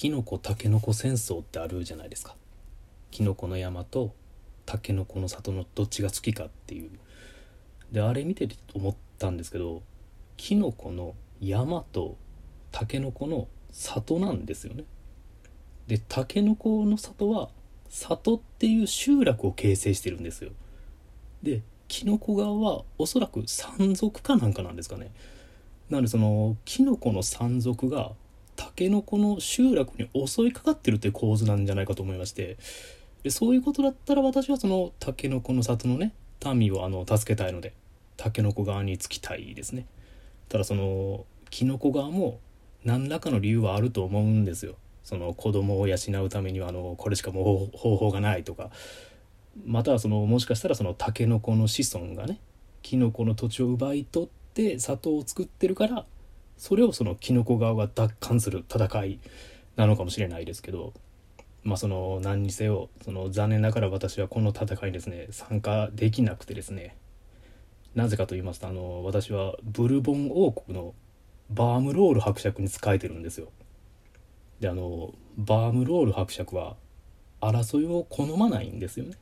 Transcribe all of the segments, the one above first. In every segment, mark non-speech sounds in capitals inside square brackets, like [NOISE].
キノコタケノコ戦争ってあるじゃないですか。キノコの山とタケノコの里のどっちが好きかっていう。であれ見てて思ったんですけどキノコの山とタケノコの里なんですよね。でタケノコの里は里っていう集落を形成してるんですよ。でキノコ側はおそらく山賊かなんかなんですかね。なのでそのキノコの山賊がタケノコの集落に襲いかかってるっていう構図なんじゃないかと思いまして。でそういうことだったら私はそのタケノコの里のね民をあの助けたいのでタケノコ側につきたいですね。ただそのキノコ側も何らかの理由はあると思うんですよ。その子供を養うためにはあのこれしかもう方法がないとか。またはそのもしかしたらそのタケノコの子孫がねキノコの土地を奪い取って里を作ってるからそれをそのキノコ側が奪還する戦いなのかもしれないですけどまあその何にせよその残念ながら私はこの戦いにですね参加できなくてですねなぜかと言いますとあの私はブルボン王国のバームロール伯爵に仕えてるんですよ。であのバームロール伯爵は争いを好まないんですよね。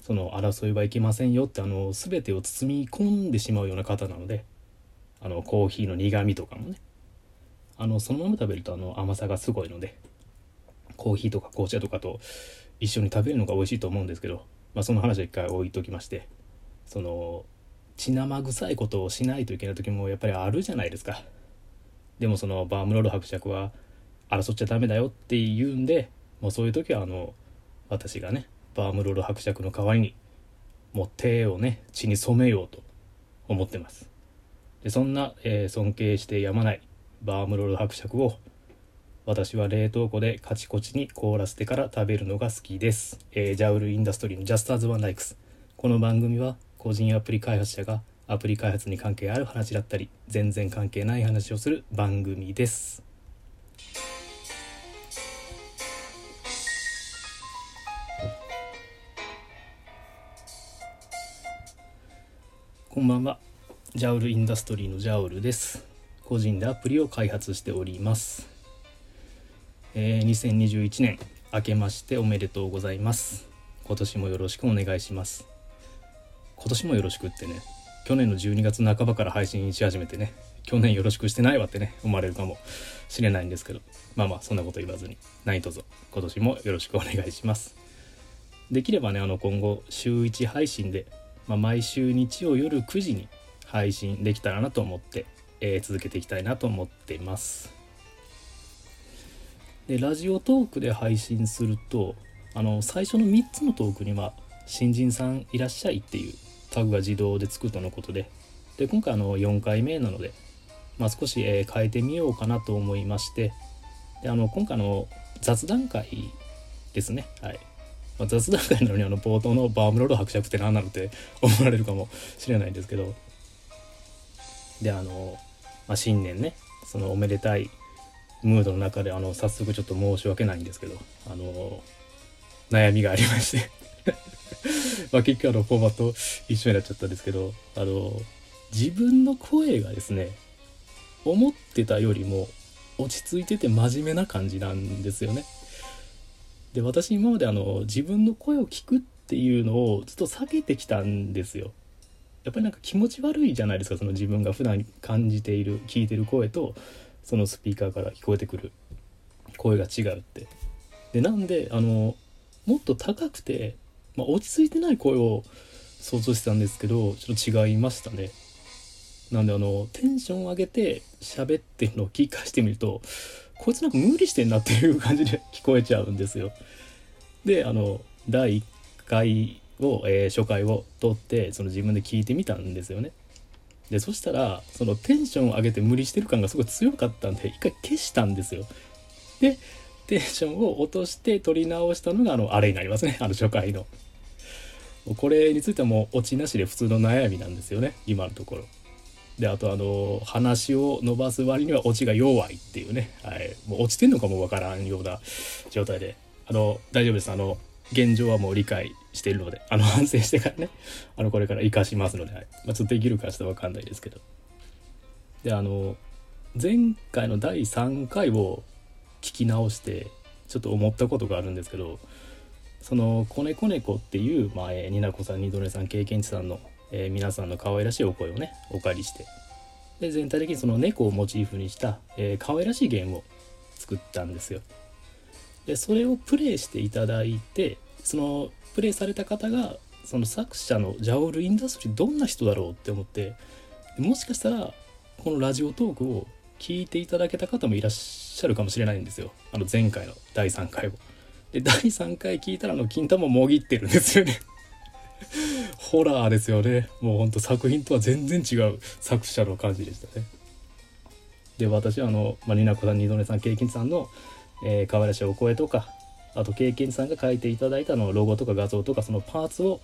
その争いはいけませんよってあの全てを包み込んでしまうような方なのであのコーヒーの苦みとかもね。あのそのまま食べるとあの甘さがすごいのでコーヒーとか紅茶とかと一緒に食べるのが美味しいと思うんですけど、まあ、その話は一回置いときましてその血生臭いことをしないといけない時もやっぱりあるじゃないですか。でもそのバームロール伯爵は争っちゃダメだよって言うんでもうそういう時はあの私がねバームロール伯爵の代わりにもう手をね血に染めようと思ってます。でそんな、えー、尊敬してやまないバームロール伯爵を私は冷凍庫でカチコチに凍らせてから食べるのが好きです、えー、ジャウルインダストリーの Just as one likes この番組は個人アプリ開発者がアプリ開発に関係ある話だったり全然関係ない話をする番組です。こんばんは。ジャウルインダストリーのジャウルです。個人でアプリを開発しております、えー、2021年明けましておめでとうございます。今年もよろしくお願いします。今年もよろしくってね去年の12月半ばから配信し始めてね去年よろしくしてないわってね思われるかもしれないんですけど。まあまあそんなこと言わずに。何卒今年もよろしくお願いします。できればねあの今後週1配信でまあ、毎週日曜夜9時に配信できたらなと思って、えー、続けていきたいなと思っています。でラジオトークで配信するとあの最初の3つのトークには「新人さんいらっしゃい」っていうタグが自動でつくとのことでで今回あの4回目なので、まあ、少し、え、変えてみようかなと思いましてであの今回の雑談会ですね。はい。まあ、雑談会なのにあの冒頭のバームロール伯爵って何なのって思われるかもしれないんですけどであの、まあ、新年ねそのおめでたいムードの中であの早速ちょっと申し訳ないんですけどあの悩みがありまして [LAUGHS] まあ結局あのフォーマット一緒になっちゃったんですけどあの自分の声がですね思ってたよりも落ち着いてて真面目な感じなんですよね。で私今まであの自分の声を聞くっていうのをずっと避けてきたんですよ。やっぱりなんか気持ち悪いじゃないですかその自分が普段感じている聞いてる声とそのスピーカーから聞こえてくる声が違うって。でなんであのもっと高くて、まあ、落ち着いてない声を想像してたんですけどちょっと違いましたね。なんであのテンション上げて喋ってるのを聞かしてみるとこいつなんか無理してんなっていう感じで聞こえちゃうんですよ。であの第1回を、えー、初回を撮ってその自分で聞いてみたんですよね。でそしたらそのテンションを上げて無理してる感がすごい強かったんで一回消したんですよ。でテンションを落として撮り直したのがあのあれになりますねあの初回の。これについてはもうオチなしで普通の悩みなんですよね今のところ。であとあの話を伸ばす割にはオチが弱いっていうね、はい、もう落ちてんのかもわからんような状態であの大丈夫ですあの現状はもう理解しているのであの反省してからねあのこれから生かしますので、はいまあ、ちょっとできるかちょっと分かんないですけどであの前回の第3回を聞き直してちょっと思ったことがあるんですけどその「子猫猫」っていう、まあえー、になこさんにどれさん経験値さんの、えー、皆さんの可愛らしいお声をねお借りしてで全体的にその猫をモチーフにした、えー、可愛らしいゲームを作ったんですよ。でそれをプレイしていただいてそのプレイされた方がその作者のジャオル・インダストリーどんな人だろうって思ってもしかしたらこのラジオトークを聞いていただけた方もいらっしゃるかもしれないんですよ。あの前回の第3回を。で第3回聞いたらの金玉もぎってるんですよね。[LAUGHS] ホラーですよね。もうほんと作品とは全然違う作者の感じでしたね。で私はあの、まあ、ニナコさん二度寝さんケイキンさんの、えー、可愛らしいお声とかあと経験さんが書いていただいたのロゴとか画像とかそのパーツを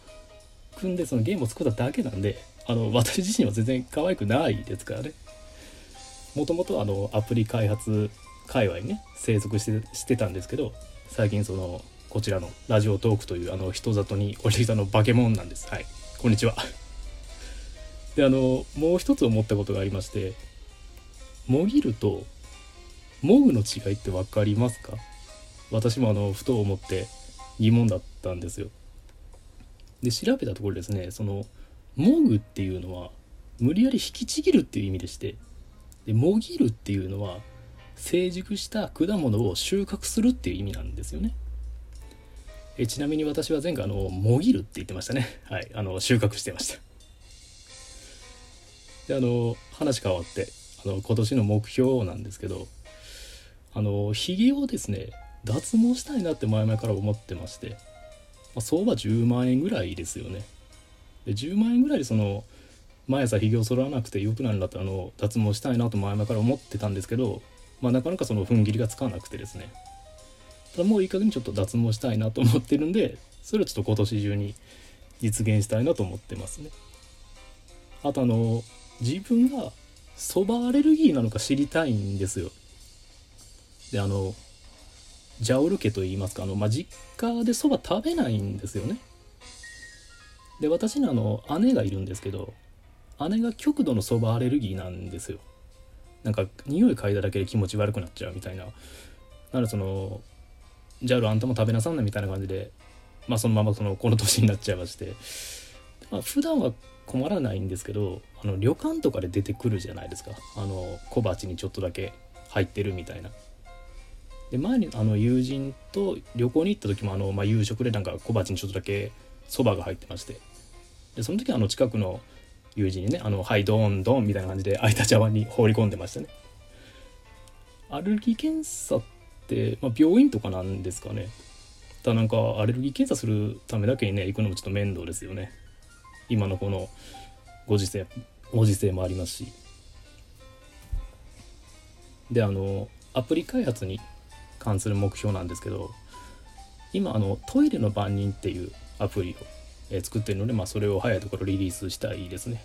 組んでそのゲームを作っただけなんであの私自身は全然可愛くないですからね。もともとあのアプリ開発界隈にね生息してしてたんですけど最近そのこちらのラジオトークというあの人里に降りてきたの化け物なんです。はい。こんにちは。であのもう一つ思ったことがありましてもぎるともぐの違いって分かりますか？私もあのふと思って疑問だったんですよ。で調べたところですねそのもぐっていうのは無理やり引きちぎるっていう意味でしてでもぎるっていうのは成熟した果物を収穫するっていう意味なんですよね。えちなみに私は前回あのもぎるって言ってましたね。はいあの収穫してました。であの話変わってあの今年の目標なんですけどあのひげをですね脱毛したいなって前々から思ってまして、まあ、相場10万円ぐらいですよね。で10万円ぐらいでその毎朝ひげを剃らなくてよくなるんだったらあの脱毛したいなと前々から思ってたんですけどまあ、なかなかその踏ん切りがつかなくてですね。ただもういい加減にちょっと脱毛したいなと思ってるんでそれをちょっと今年中に実現したいなと思ってますね。あとあの自分がそばアレルギーなのか知りたいんですよ。であのジャオル家といいますかあの、まあ、実家でそば食べないんですよね。で私にあの姉がいるんですけど姉が極度のそばアレルギーなんですよ。なんか匂い嗅いだだけで気持ち悪くなっちゃうみたいな。なのでそのじゃああんたも食べなさんなみたいな感じでまあそのままそのこの年になっちゃいまして、まあ、普段は困らないんですけどあの旅館とかで出てくるじゃないですか。あの小鉢にちょっとだけ入ってるみたいな。で前にあの友人と旅行に行った時もあの、まあ、夕食でなんか小鉢にちょっとだけそばが入ってまして。でその時あの近くの友人にね「あのはいドンドン」みたいな感じで空いた茶碗に放り込んでましたね。アレルギー検査って、まあ、病院とかなんですかね。ただなんかアレルギー検査するためだけにね行くのもちょっと面倒ですよね。今のこのご時世ご時世もありますし。であのアプリ開発に関する目標なんですけど今あのトイレの番人っていうアプリをえ作ってるので、まあ、それを早いところリリースしたいですね。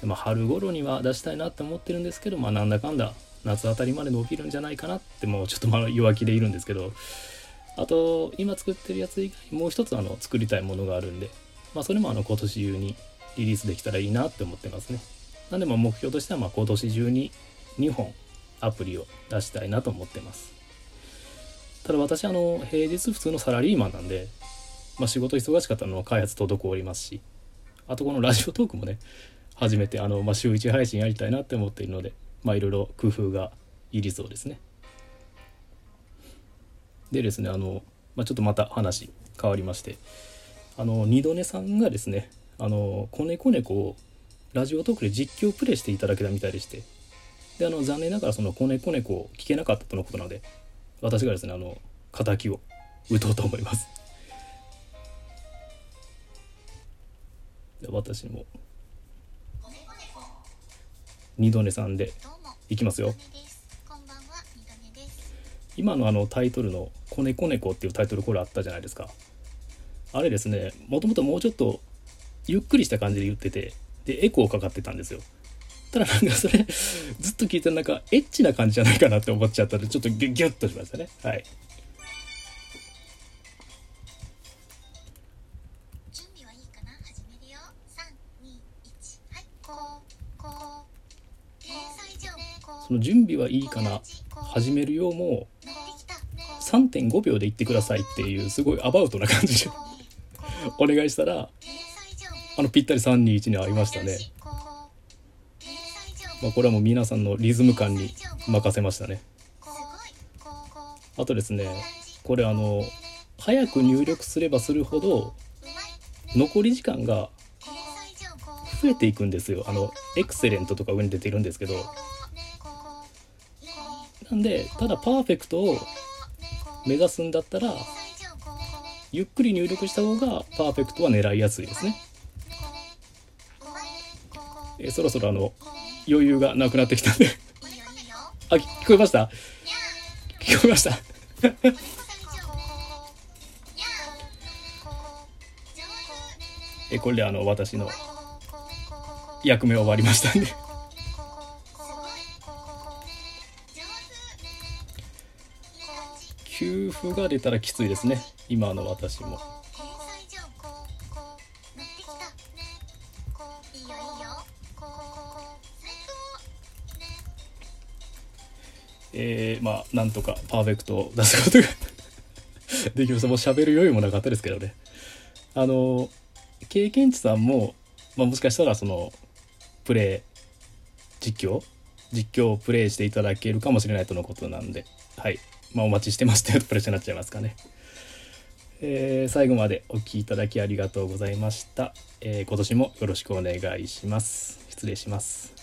でまあ、春頃には出したいなって思ってるんですけど、まあ、なんだかんだ夏あたりまで伸びるんじゃないかなってもうちょっとまあ弱気でいるんですけどあと今作ってるやつ以外もう一つあの作りたいものがあるんで、まあ、それもあの今年中にリリースできたらいいなって思ってますね。なんでまあ目標としてはま今年中に2本アプリを出したいなと思ってます。ただ私あの平日普通のサラリーマンなんでまあ、仕事忙しかったのは開発滞りますしあとこのラジオトークもね初めてあの、まあ、週1配信やりたいなって思っているのでまあいろいろ工夫がいりそうですね。でですねあの、まあ、ちょっとまた話変わりましてあの二度寝さんがですねあの子猫猫をラジオトークで実況プレイしていただけたみたいでしてであの残念ながらその子猫猫を聞けなかったとのことなので私がですねあの敵を打とうと思います。私も二度寝さんでいきますよ。今のあのタイトルの「子猫猫」っていうタイトルこれあったじゃないですか。あれですねもともともうちょっとゆっくりした感じで言っててでエコーかかってたんですよただなんかそれずっと聞いてるなんかエッチな感じじゃないかなって思っちゃったんでちょっとギュッとしましたね。はい。その準備はいいかな？始めるようも3.5秒で言ってくださいっていうすごいアバウトな感じでお願いしたらあのぴったり321に合いましたね。まあ、これはもう皆さんのリズム感に任せましたね。あとですねこれあの早く入力すればするほど残り時間が増えていくんですよ。あのエクセレントとか上に出てるんですけど。なんでただパーフェクトを目指すんだったらゆっくり入力した方がパーフェクトは狙いやすいですね。えそろそろあの余裕がなくなってきたんで。あ聞こえました？聞こえました。[LAUGHS] えこれであの私の役目終わりましたんで。[LAUGHS] 給付が出たらきついですね。今の私も。えー、まあなんとかパーフェクトを出すことができました。もう喋る余裕もなかったですけどね。あの経験値さんも、まあ、もしかしたらそのプレイ実況実況をプレイしていただけるかもしれないとのことなんで。はい。まあお待ちしてますってプレッシャーになっちゃいますかね。えー、最後までお聴きいただきありがとうございました、えー、今年もよろしくお願いします。失礼します。